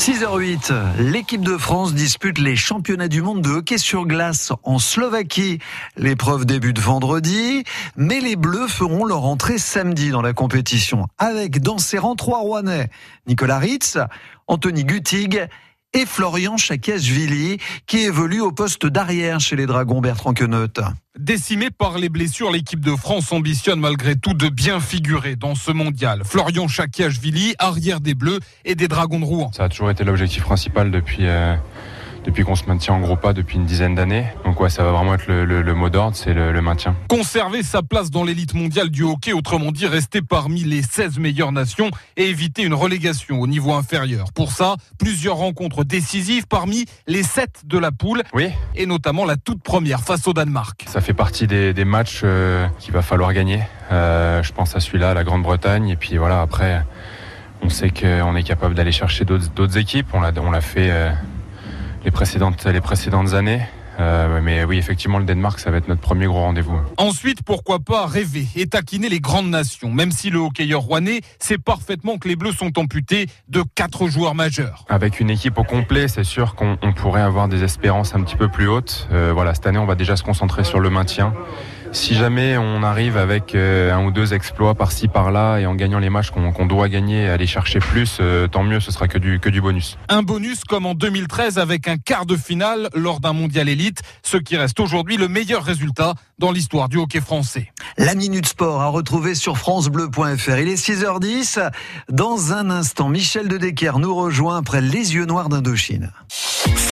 6h08, l'équipe de France dispute les championnats du monde de hockey sur glace en Slovaquie. L'épreuve débute vendredi, mais les Bleus feront leur entrée samedi dans la compétition avec dans ses rangs trois Rouennais, Nicolas Ritz, Anthony Guttig et Florian Chakiashvili, qui évolue au poste d'arrière chez les Dragons Bertrand Queneut. Décimé par les blessures, l'équipe de France ambitionne malgré tout de bien figurer dans ce mondial. Florian Chakiashvili, arrière des Bleus et des Dragons de Rouen. Ça a toujours été l'objectif principal depuis, euh, depuis qu'on se maintient en gros pas depuis une dizaine d'années. Donc ouais, ça va vraiment être le, le, le mot d'ordre, c'est le, le, maintien. Conserver sa place dans l'élite mondiale du hockey, autrement dit rester parmi les 16 meilleures nations et éviter une relégation au niveau inférieur. Pour ça, plusieurs rencontres décisives parmi les 7 de la poule oui. et notamment la toute première face au Danemark. Ça fait partie des, des matchs euh, qu'il va falloir gagner. Euh, je pense à celui-là, la Grande-Bretagne, et puis voilà, après, on sait qu'on est capable d'aller chercher d'autres équipes. On l'a fait euh, les précédentes, les précédentes années. Euh, mais oui, effectivement, le Danemark, ça va être notre premier gros rendez-vous. Ensuite, pourquoi pas rêver et taquiner les grandes nations, même si le hockeyeur rouennais sait parfaitement que les Bleus sont amputés de quatre joueurs majeurs. Avec une équipe au complet, c'est sûr qu'on pourrait avoir des espérances un petit peu plus hautes. Euh, voilà, cette année, on va déjà se concentrer sur le maintien. Si jamais on arrive avec euh, un ou deux exploits par-ci par-là et en gagnant les matchs qu'on qu doit gagner, aller chercher plus, euh, tant mieux, ce sera que du, que du bonus. Un bonus comme en 2013 avec un quart de finale lors d'un mondial élite, ce qui reste aujourd'hui le meilleur résultat dans l'histoire du hockey français. La Minute Sport à retrouver sur francebleu.fr. Il est 6h10. Dans un instant, Michel de Decker nous rejoint après Les Yeux Noirs d'Indochine.